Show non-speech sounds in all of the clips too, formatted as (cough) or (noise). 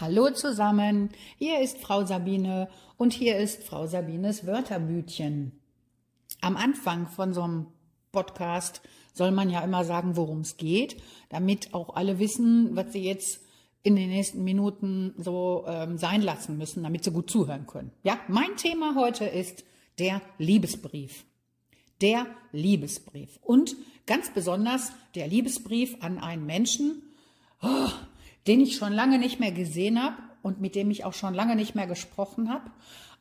Hallo zusammen, hier ist Frau Sabine und hier ist Frau Sabines Wörterbütchen. Am Anfang von so einem Podcast soll man ja immer sagen, worum es geht, damit auch alle wissen, was sie jetzt in den nächsten Minuten so ähm, sein lassen müssen, damit sie gut zuhören können. Ja, mein Thema heute ist der Liebesbrief. Der Liebesbrief. Und ganz besonders der Liebesbrief an einen Menschen, oh, den ich schon lange nicht mehr gesehen habe und mit dem ich auch schon lange nicht mehr gesprochen habe.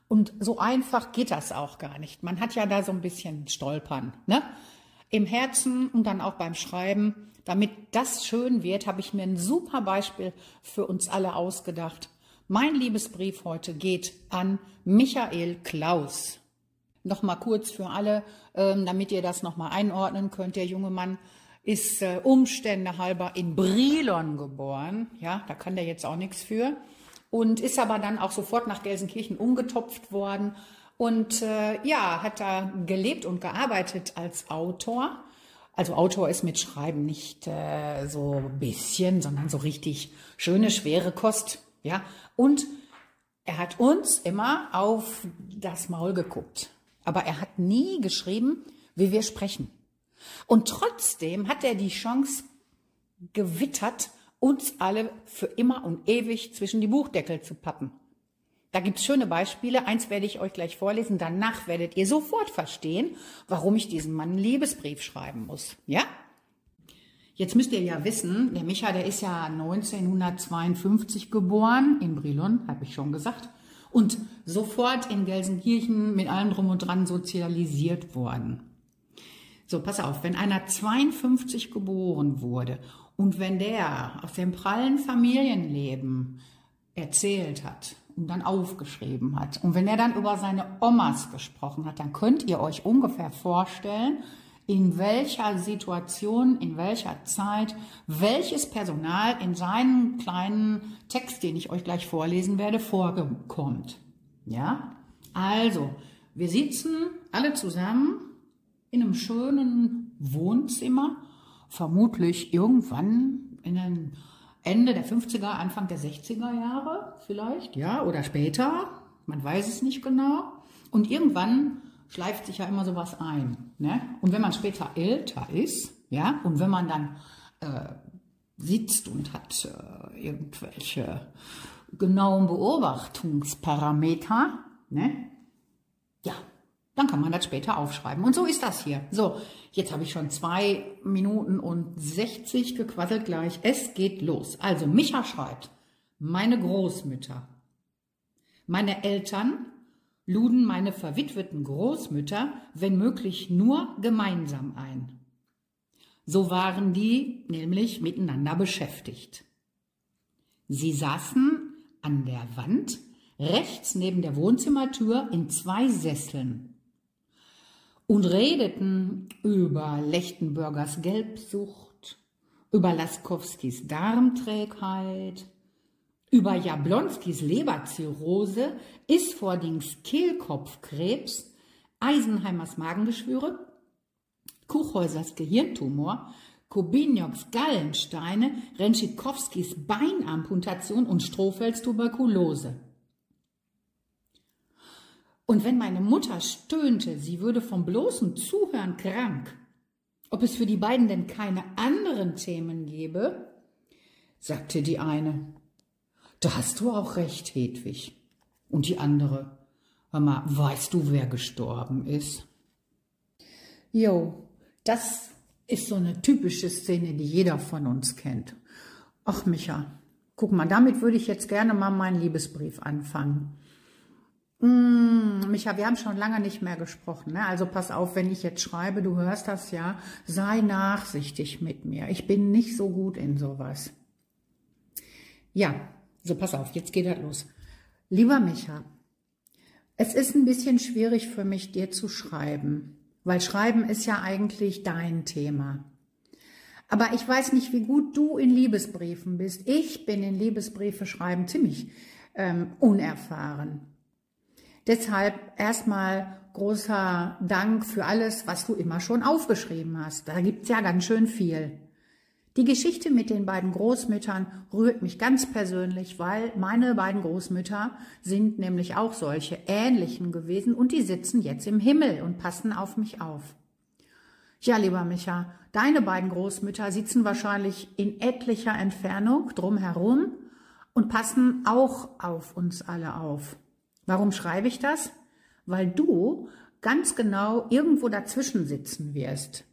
Und so einfach geht das auch gar nicht. Man hat ja da so ein bisschen Stolpern, ne? Im Herzen und dann auch beim Schreiben. Damit das schön wird, habe ich mir ein super Beispiel für uns alle ausgedacht. Mein Liebesbrief heute geht an Michael Klaus. Nochmal kurz für alle, ähm, damit ihr das nochmal einordnen könnt. Der junge Mann ist äh, Umstände halber in Brilon geboren. Ja, da kann der jetzt auch nichts für. Und ist aber dann auch sofort nach Gelsenkirchen umgetopft worden. Und äh, ja, hat da gelebt und gearbeitet als Autor. Also Autor ist mit Schreiben nicht äh, so ein bisschen, sondern so richtig schöne, schwere Kost. Ja, und er hat uns immer auf das Maul geguckt. Aber er hat nie geschrieben, wie wir sprechen. Und trotzdem hat er die Chance gewittert, uns alle für immer und ewig zwischen die Buchdeckel zu pappen. Da gibt's schöne Beispiele. Eins werde ich euch gleich vorlesen. Danach werdet ihr sofort verstehen, warum ich diesem Mann einen Liebesbrief schreiben muss. Ja? Jetzt müsst ihr ja wissen, der Micha, der ist ja 1952 geboren, in Brilon, habe ich schon gesagt, und sofort in Gelsenkirchen mit allem drum und dran sozialisiert worden. So, pass auf, wenn einer 52 geboren wurde und wenn der aus dem prallen Familienleben erzählt hat und dann aufgeschrieben hat und wenn er dann über seine Omas gesprochen hat, dann könnt ihr euch ungefähr vorstellen, in welcher Situation, in welcher Zeit, welches Personal in seinem kleinen Text, den ich euch gleich vorlesen werde, vorkommt. Ja? Also, wir sitzen alle zusammen in einem schönen Wohnzimmer, vermutlich irgendwann in den Ende der 50er, Anfang der 60er Jahre vielleicht, ja, oder später, man weiß es nicht genau. Und irgendwann schleift sich ja immer sowas ein. Ne? Und wenn man später älter ist, ja, und wenn man dann äh, sitzt und hat äh, irgendwelche genauen Beobachtungsparameter, ne? ja, dann kann man das später aufschreiben. Und so ist das hier. So, jetzt habe ich schon zwei Minuten und 60 gequasselt gleich. Es geht los. Also, Micha schreibt, meine Großmütter. Meine Eltern luden meine verwitweten Großmütter, wenn möglich, nur gemeinsam ein. So waren die nämlich miteinander beschäftigt. Sie saßen an der Wand rechts neben der Wohnzimmertür in zwei Sesseln und redeten über Lechtenburgers Gelbsucht, über Laskowskis Darmträgheit, über Jablonskis Leberzirrhose, Isfordings Kehlkopfkrebs, Eisenheimers Magengeschwüre, Kuchhäusers Gehirntumor, Kobinioks Gallensteine, Renschikowskis Beinamputation und Strohfels Tuberkulose. Und wenn meine Mutter stöhnte, sie würde vom bloßen Zuhören krank, ob es für die beiden denn keine anderen Themen gäbe, sagte die eine. Da hast du auch recht, Hedwig. Und die andere, Mama, weißt du, wer gestorben ist? Jo, das ist so eine typische Szene, die jeder von uns kennt. Ach, Micha, guck mal, damit würde ich jetzt gerne mal meinen Liebesbrief anfangen. Mm, Micha, wir haben schon lange nicht mehr gesprochen. Ne? Also pass auf, wenn ich jetzt schreibe, du hörst das ja, sei nachsichtig mit mir. Ich bin nicht so gut in sowas. Ja, so pass auf, jetzt geht das los. Lieber Micha, es ist ein bisschen schwierig für mich, dir zu schreiben, weil Schreiben ist ja eigentlich dein Thema. Aber ich weiß nicht, wie gut du in Liebesbriefen bist. Ich bin in Liebesbriefe schreiben ziemlich ähm, unerfahren. Deshalb erstmal großer Dank für alles, was du immer schon aufgeschrieben hast. Da gibt's ja ganz schön viel. Die Geschichte mit den beiden Großmüttern rührt mich ganz persönlich, weil meine beiden Großmütter sind nämlich auch solche ähnlichen gewesen und die sitzen jetzt im Himmel und passen auf mich auf. Ja, lieber Micha, deine beiden Großmütter sitzen wahrscheinlich in etlicher Entfernung drumherum und passen auch auf uns alle auf. Warum schreibe ich das? Weil du ganz genau irgendwo dazwischen sitzen wirst.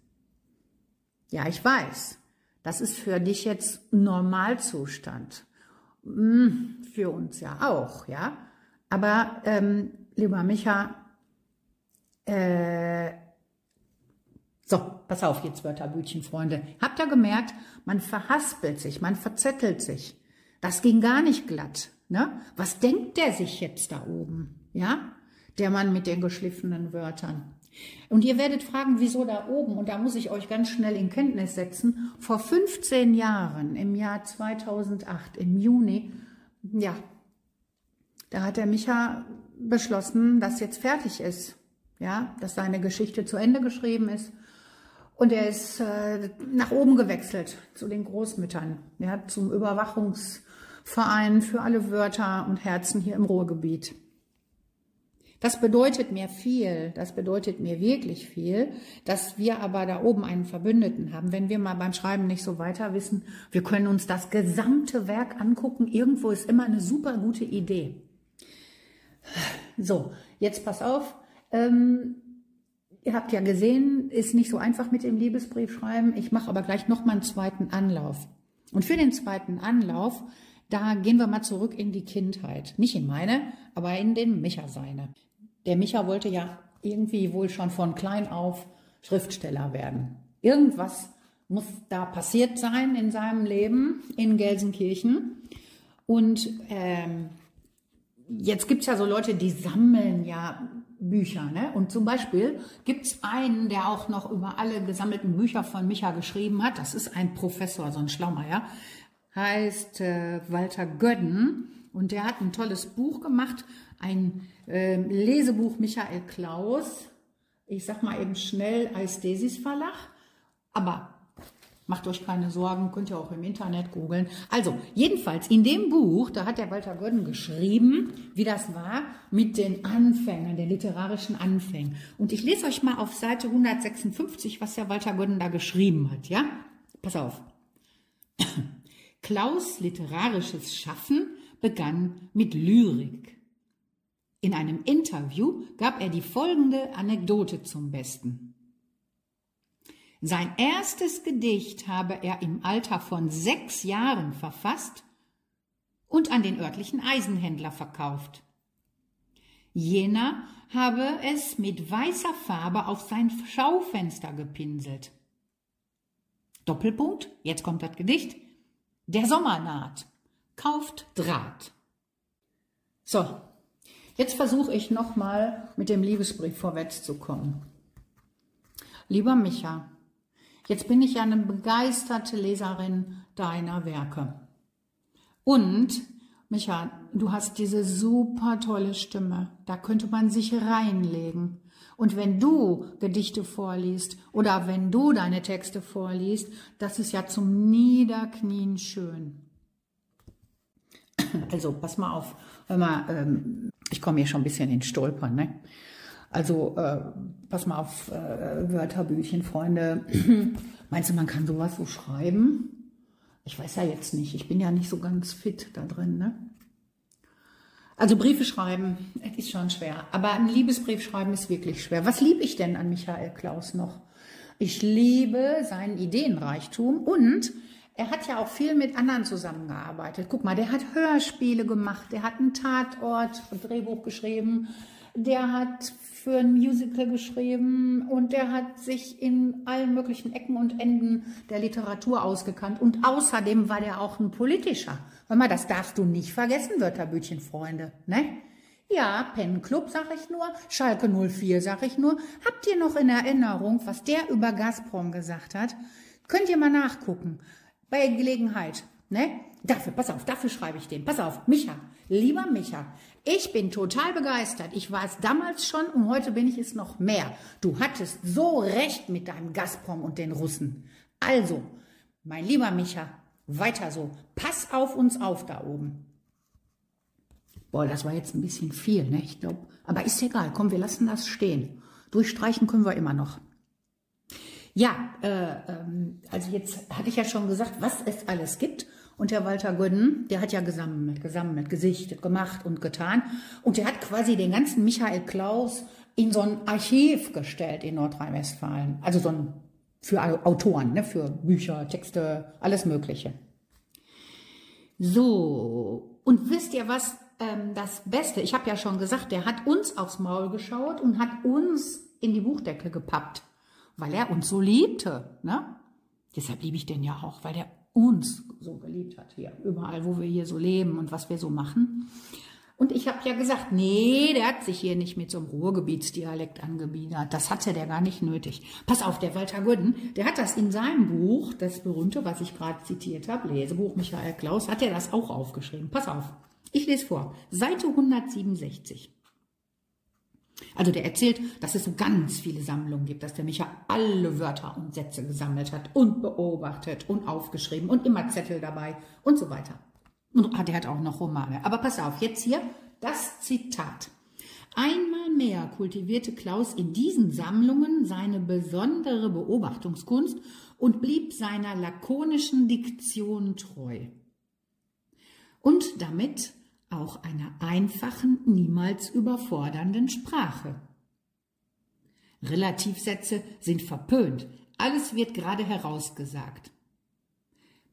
Ja, ich weiß. Das ist für dich jetzt Normalzustand. Hm, für uns ja auch, ja. Aber, ähm, lieber Micha, äh, so, pass auf jetzt, Wörterbütchen, Freunde. Habt ihr gemerkt, man verhaspelt sich, man verzettelt sich. Das ging gar nicht glatt. Ne? Was denkt der sich jetzt da oben? Ja? Der Mann mit den geschliffenen Wörtern. Und ihr werdet fragen, wieso da oben? Und da muss ich euch ganz schnell in Kenntnis setzen. Vor 15 Jahren, im Jahr 2008, im Juni, ja, da hat der Micha beschlossen, dass jetzt fertig ist. Ja, dass seine Geschichte zu Ende geschrieben ist. Und er ist äh, nach oben gewechselt zu den Großmüttern. Ja, zum Überwachungsverein für alle Wörter und Herzen hier im Ruhrgebiet. Das bedeutet mir viel, das bedeutet mir wirklich viel, dass wir aber da oben einen Verbündeten haben. Wenn wir mal beim Schreiben nicht so weiter wissen, wir können uns das gesamte Werk angucken. Irgendwo ist immer eine super gute Idee. So, jetzt pass auf. Ähm, ihr habt ja gesehen, ist nicht so einfach mit dem Liebesbrief schreiben. Ich mache aber gleich noch mal einen zweiten Anlauf. Und für den zweiten Anlauf, da gehen wir mal zurück in die Kindheit. Nicht in meine, aber in den Micha seine. Der Micha wollte ja irgendwie wohl schon von klein auf Schriftsteller werden. Irgendwas muss da passiert sein in seinem Leben in Gelsenkirchen. Und ähm, jetzt gibt es ja so Leute, die sammeln ja Bücher. Ne? Und zum Beispiel gibt es einen, der auch noch über alle gesammelten Bücher von Micha geschrieben hat. Das ist ein Professor, so ein Schlaumeier. Heißt äh, Walter Gödden. Und der hat ein tolles Buch gemacht, ein äh, Lesebuch Michael Klaus. Ich sag mal eben schnell Eisdesis Verlag. Aber Macht euch keine Sorgen, könnt ihr auch im Internet googeln. Also, jedenfalls in dem Buch, da hat der Walter Gödden geschrieben, wie das war mit den Anfängen, den literarischen Anfängen. Und ich lese euch mal auf Seite 156, was der Walter Gödden da geschrieben hat, ja? Pass auf. Klaus literarisches Schaffen begann mit Lyrik. In einem Interview gab er die folgende Anekdote zum Besten. Sein erstes Gedicht habe er im Alter von sechs Jahren verfasst und an den örtlichen Eisenhändler verkauft. Jener habe es mit weißer Farbe auf sein Schaufenster gepinselt. Doppelpunkt, jetzt kommt das Gedicht. Der Sommer naht kauft Draht. So, jetzt versuche ich nochmal mit dem Liebesbrief vorwärts zu kommen. Lieber Micha, jetzt bin ich ja eine begeisterte Leserin deiner Werke. Und, Micha, du hast diese super tolle Stimme. Da könnte man sich reinlegen. Und wenn du Gedichte vorliest oder wenn du deine Texte vorliest, das ist ja zum Niederknien schön. Also pass mal auf, hör mal, ähm, ich komme hier schon ein bisschen in Stolpern, ne? Also äh, pass mal auf, äh, Wörterbüchchen, Freunde. (clears throat) Meinst du, man kann sowas so schreiben? Ich weiß ja jetzt nicht, ich bin ja nicht so ganz fit da drin, ne? Also Briefe schreiben ist schon schwer, aber ein Liebesbrief schreiben ist wirklich schwer. Was liebe ich denn an Michael Klaus noch? Ich liebe seinen Ideenreichtum und er hat ja auch viel mit anderen zusammengearbeitet. Guck mal, der hat Hörspiele gemacht, der hat einen Tatort, ein Drehbuch geschrieben, der hat für ein Musical geschrieben und der hat sich in allen möglichen Ecken und Enden der Literatur ausgekannt. Und außerdem war der auch ein politischer. Mal, das darfst du nicht vergessen, Wörterbüchchen, Freunde, ne? Ja, Penclub, sag ich nur, Schalke 04, sag ich nur. Habt ihr noch in Erinnerung, was der über Gazprom gesagt hat? Könnt ihr mal nachgucken bei Gelegenheit. Ne? Dafür, pass auf, dafür schreibe ich den. Pass auf, Micha, lieber Micha, ich bin total begeistert. Ich war es damals schon und heute bin ich es noch mehr. Du hattest so recht mit deinem Gazprom und den Russen. Also, Mein lieber Micha, weiter so. Pass auf uns auf da oben. Boah, das war jetzt ein bisschen viel, ne? Ich glaube, aber ist egal. Komm, wir lassen das stehen. Durchstreichen können wir immer noch. Ja, äh, ähm, also jetzt hatte ich ja schon gesagt, was es alles gibt. Und der Walter Gönnen, der hat ja gesammelt, gesammelt, gesichtet, gemacht und getan. Und der hat quasi den ganzen Michael Klaus in so ein Archiv gestellt in Nordrhein-Westfalen. Also so ein für Autoren, ne, für Bücher, Texte, alles Mögliche. So, und wisst ihr was? Ähm, das Beste, ich habe ja schon gesagt, der hat uns aufs Maul geschaut und hat uns in die Buchdecke gepappt, weil er uns so liebte. Ne? Deshalb liebe ich den ja auch, weil der uns so geliebt hat hier, überall, wo wir hier so leben und was wir so machen. Und ich habe ja gesagt, nee, der hat sich hier nicht mit so einem Ruhrgebietsdialekt angebiedert. Das hatte der gar nicht nötig. Pass auf, der Walter Gudden, der hat das in seinem Buch, das berühmte, was ich gerade zitiert habe, Lesebuch Michael Klaus, hat er das auch aufgeschrieben. Pass auf, ich lese vor. Seite 167. Also der erzählt, dass es so ganz viele Sammlungen gibt, dass der Micha alle Wörter und Sätze gesammelt hat und beobachtet und aufgeschrieben und immer Zettel dabei und so weiter. Ah, der hat auch noch Romane. Aber pass auf, jetzt hier das Zitat. Einmal mehr kultivierte Klaus in diesen Sammlungen seine besondere Beobachtungskunst und blieb seiner lakonischen Diktion treu. Und damit auch einer einfachen, niemals überfordernden Sprache. Relativsätze sind verpönt, alles wird gerade herausgesagt.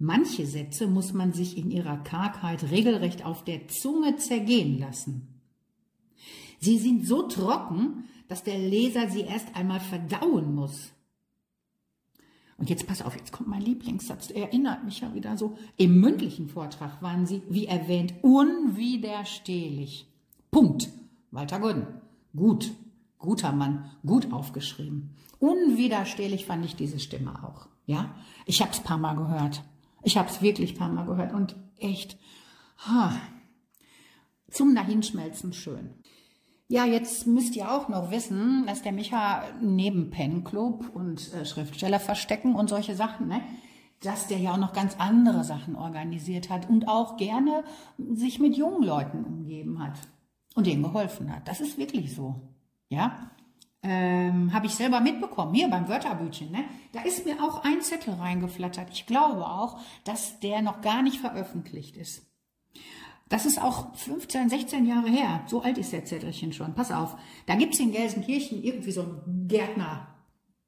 Manche Sätze muss man sich in ihrer Kargheit regelrecht auf der Zunge zergehen lassen. Sie sind so trocken, dass der Leser sie erst einmal verdauen muss. Und jetzt pass auf, jetzt kommt mein Lieblingssatz, der erinnert mich ja wieder so. Im mündlichen Vortrag waren sie, wie erwähnt, unwiderstehlich. Punkt. Walter Gudden. Gut. Guter Mann. Gut aufgeschrieben. Unwiderstehlich fand ich diese Stimme auch. Ja, ich habe es paar Mal gehört. Ich habe es wirklich paar Mal gehört und echt ha, zum Dahinschmelzen schön. Ja, jetzt müsst ihr auch noch wissen, dass der Micha neben Penclub und äh, Schriftsteller verstecken und solche Sachen, ne, dass der ja auch noch ganz andere Sachen organisiert hat und auch gerne sich mit jungen Leuten umgeben hat und denen geholfen hat. Das ist wirklich so. Ja, ähm, habe ich selber mitbekommen, hier beim Wörterbüchchen. Ne? Da ist mir auch ein Zettel reingeflattert. Ich glaube auch, dass der noch gar nicht veröffentlicht ist. Das ist auch 15, 16 Jahre her. So alt ist der Zettelchen schon. Pass auf. Da gibt's in Gelsenkirchen irgendwie so einen Gärtner,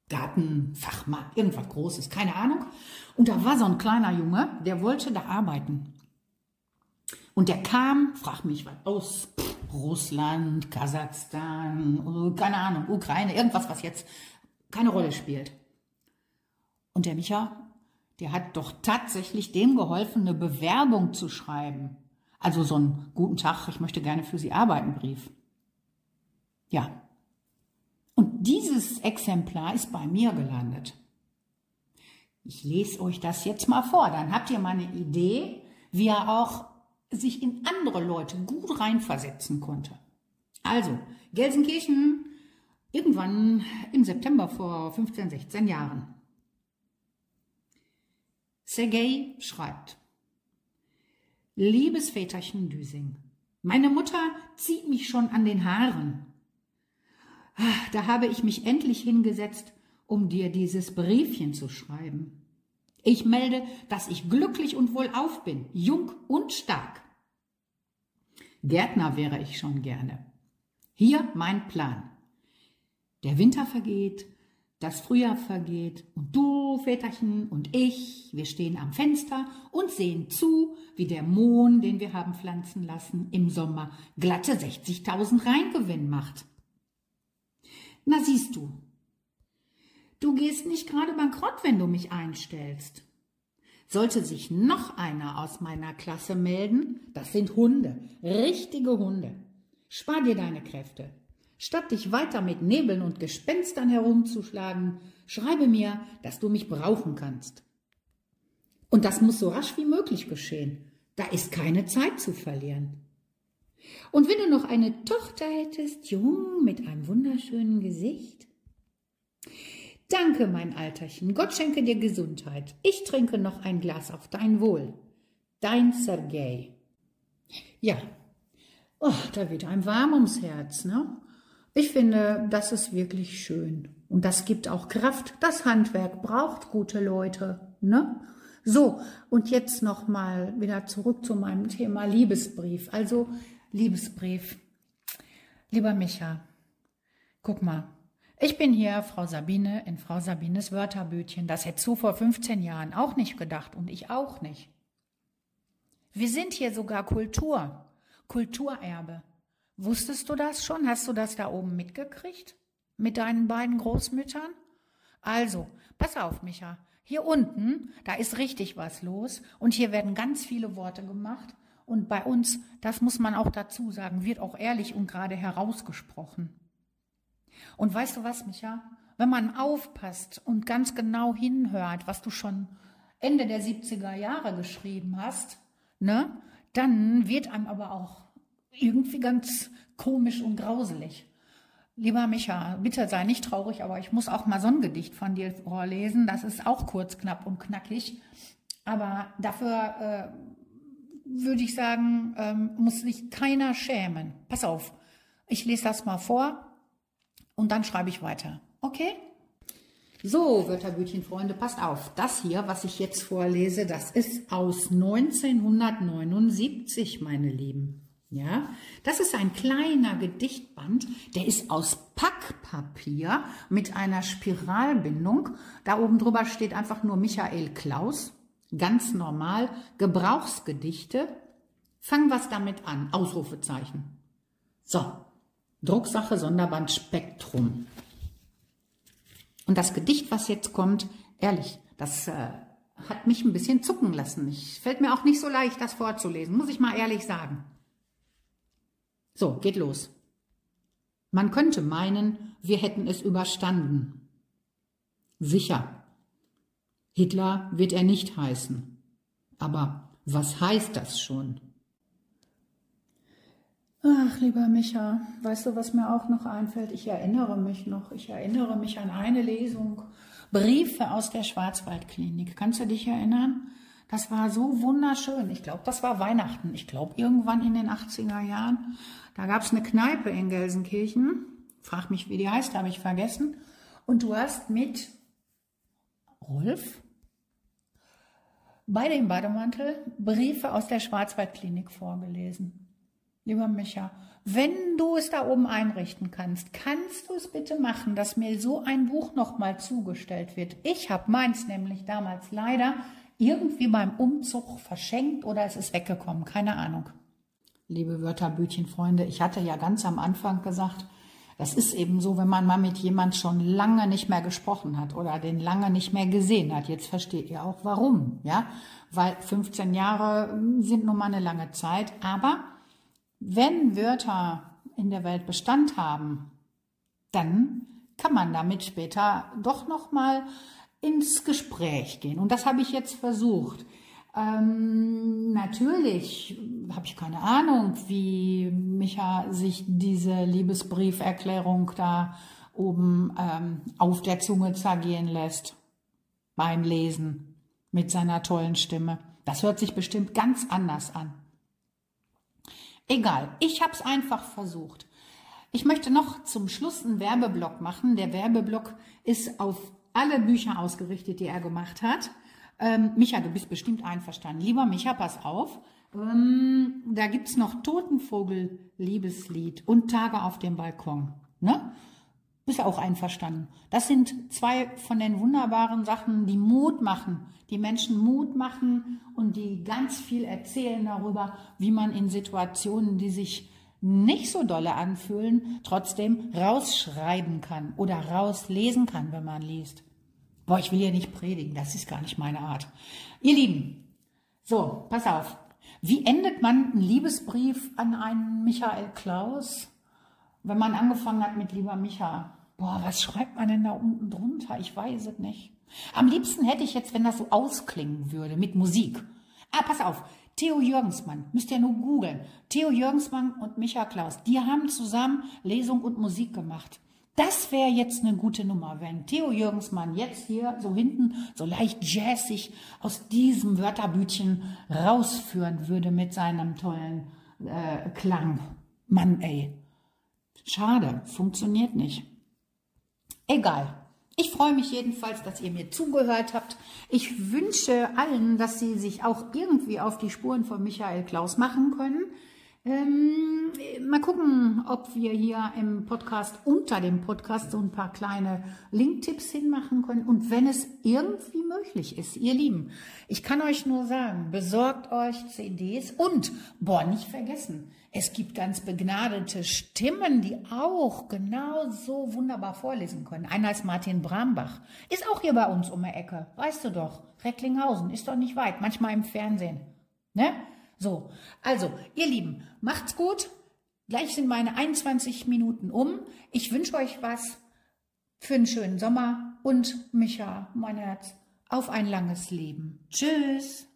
Gartenfachmarkt, irgendwas Großes, keine Ahnung. Und da war so ein kleiner Junge, der wollte da arbeiten. Und der kam, frag mich was, aus Russland, Kasachstan, keine Ahnung, Ukraine, irgendwas, was jetzt keine Rolle spielt. Und der Micha, der hat doch tatsächlich dem geholfen, eine Bewerbung zu schreiben. Also so einen guten Tag, ich möchte gerne für Sie arbeiten Brief. Ja. Und dieses Exemplar ist bei mir gelandet. Ich lese euch das jetzt mal vor, dann habt ihr mal eine Idee, wie er auch sich in andere Leute gut reinversetzen konnte. Also, Gelsenkirchen, irgendwann im September vor 15, 16 Jahren. Sergei schreibt, Liebes Väterchen Düsing, meine Mutter zieht mich schon an den Haaren. Ah, da habe ich mich endlich hingesetzt, um dir dieses Briefchen zu schreiben. Ich melde, dass ich glücklich und wohlauf bin, jung und stark. Gärtner wäre ich schon gerne. Hier mein Plan. Der Winter vergeht, das Frühjahr vergeht und du, Väterchen und ich, wir stehen am Fenster und sehen zu, wie der Mohn, den wir haben pflanzen lassen, im Sommer glatte 60.000 Reingewinn macht. Na siehst du, du gehst nicht gerade bankrott, wenn du mich einstellst. Sollte sich noch einer aus meiner Klasse melden, das sind Hunde, richtige Hunde. Spar dir deine Kräfte. Statt dich weiter mit Nebeln und Gespenstern herumzuschlagen, schreibe mir, dass du mich brauchen kannst. Und das muss so rasch wie möglich geschehen. Da ist keine Zeit zu verlieren. Und wenn du noch eine Tochter hättest, jung, mit einem wunderschönen Gesicht, Danke, mein Alterchen. Gott schenke dir Gesundheit. Ich trinke noch ein Glas auf dein Wohl. Dein Sergei. Ja, oh, da wird einem warm ums Herz, ne? Ich finde, das ist wirklich schön. Und das gibt auch Kraft. Das Handwerk braucht gute Leute, ne? So, und jetzt nochmal wieder zurück zu meinem Thema Liebesbrief. Also, Liebesbrief. Lieber Micha, guck mal, ich bin hier Frau Sabine in Frau Sabines Wörterbütchen. Das hättest du vor 15 Jahren auch nicht gedacht und ich auch nicht. Wir sind hier sogar Kultur, Kulturerbe. Wusstest du das schon? Hast du das da oben mitgekriegt? Mit deinen beiden Großmüttern? Also, pass auf, Micha. Hier unten, da ist richtig was los und hier werden ganz viele Worte gemacht und bei uns, das muss man auch dazu sagen, wird auch ehrlich und gerade herausgesprochen. Und weißt du was, Micha? Wenn man aufpasst und ganz genau hinhört, was du schon Ende der 70er Jahre geschrieben hast, ne, dann wird einem aber auch irgendwie ganz komisch und grauselig. Lieber Micha, bitte sei nicht traurig, aber ich muss auch mal so ein Gedicht von dir vorlesen. Das ist auch kurz, knapp und knackig. Aber dafür äh, würde ich sagen, ähm, muss sich keiner schämen. Pass auf, ich lese das mal vor und dann schreibe ich weiter. Okay? So, Wörterbütchen-Freunde, passt auf. Das hier, was ich jetzt vorlese, das ist aus 1979, meine Lieben. Ja, das ist ein kleiner Gedichtband, der ist aus Packpapier mit einer Spiralbindung. Da oben drüber steht einfach nur Michael Klaus. Ganz normal. Gebrauchsgedichte. Fang was damit an. Ausrufezeichen. So. Drucksache Sonderband Spektrum. Und das Gedicht, was jetzt kommt, ehrlich, das äh, hat mich ein bisschen zucken lassen. Ich fällt mir auch nicht so leicht, das vorzulesen, muss ich mal ehrlich sagen. So, geht los. Man könnte meinen, wir hätten es überstanden. Sicher. Hitler wird er nicht heißen. Aber was heißt das schon? Ach, lieber Micha, weißt du, was mir auch noch einfällt? Ich erinnere mich noch, ich erinnere mich an eine Lesung, Briefe aus der Schwarzwaldklinik. Kannst du dich erinnern? Das war so wunderschön. Ich glaube, das war Weihnachten. Ich glaube, irgendwann in den 80er Jahren. Da gab es eine Kneipe in Gelsenkirchen. Frag mich, wie die heißt, habe ich vergessen. Und du hast mit Rolf bei dem Bademantel Briefe aus der Schwarzwaldklinik vorgelesen. Lieber Micha, wenn du es da oben einrichten kannst, kannst du es bitte machen, dass mir so ein Buch nochmal zugestellt wird. Ich habe meins nämlich damals leider irgendwie beim Umzug verschenkt oder es ist weggekommen, keine Ahnung. Liebe Wörterbütchenfreunde, ich hatte ja ganz am Anfang gesagt, das ist eben so, wenn man mal mit jemand schon lange nicht mehr gesprochen hat oder den lange nicht mehr gesehen hat. Jetzt versteht ihr auch warum, ja? Weil 15 Jahre hm, sind nun mal eine lange Zeit. Aber wenn Wörter in der Welt Bestand haben, dann kann man damit später doch noch mal ins Gespräch gehen. Und das habe ich jetzt versucht. Ähm, natürlich habe ich keine Ahnung, wie Micha sich diese Liebesbrieferklärung da oben ähm, auf der Zunge zergehen lässt beim Lesen mit seiner tollen Stimme. Das hört sich bestimmt ganz anders an. Egal, ich habe es einfach versucht. Ich möchte noch zum Schluss einen Werbeblock machen. Der Werbeblock ist auf alle Bücher ausgerichtet, die er gemacht hat. Ähm, Micha, du bist bestimmt einverstanden. Lieber Micha, pass auf. Ähm, da gibt's noch Totenvogel, Liebeslied und Tage auf dem Balkon. Ne? Bist auch einverstanden. Das sind zwei von den wunderbaren Sachen, die Mut machen, die Menschen Mut machen und die ganz viel erzählen darüber, wie man in Situationen, die sich nicht so dolle anfühlen, trotzdem rausschreiben kann oder rauslesen kann, wenn man liest. Boah, ich will ja nicht predigen, das ist gar nicht meine Art. Ihr Lieben, so, pass auf. Wie endet man einen Liebesbrief an einen Michael Klaus, wenn man angefangen hat mit lieber Micha? Boah, was schreibt man denn da unten drunter? Ich weiß es nicht. Am liebsten hätte ich jetzt, wenn das so ausklingen würde, mit Musik. Ah, pass auf. Theo Jürgensmann, müsst ihr nur googeln. Theo Jürgensmann und Micha Klaus, die haben zusammen Lesung und Musik gemacht. Das wäre jetzt eine gute Nummer, wenn Theo Jürgensmann jetzt hier so hinten so leicht jazzig aus diesem Wörterbütchen rausführen würde mit seinem tollen äh, Klang. Mann, ey. Schade, funktioniert nicht. Egal. Ich freue mich jedenfalls, dass ihr mir zugehört habt. Ich wünsche allen, dass sie sich auch irgendwie auf die Spuren von Michael Klaus machen können. Ähm, mal gucken, ob wir hier im Podcast, unter dem Podcast, so ein paar kleine Linktipps hinmachen können. Und wenn es irgendwie möglich ist, ihr Lieben, ich kann euch nur sagen, besorgt euch CDs und, boah, nicht vergessen, es gibt ganz begnadete Stimmen, die auch genau so wunderbar vorlesen können. Einer ist Martin Brambach, ist auch hier bei uns um die Ecke, weißt du doch. Recklinghausen, ist doch nicht weit, manchmal im Fernsehen. Ne? So, also, ihr Lieben, macht's gut. Gleich sind meine 21 Minuten um. Ich wünsche euch was für einen schönen Sommer und Micha, mein Herz, auf ein langes Leben. Tschüss.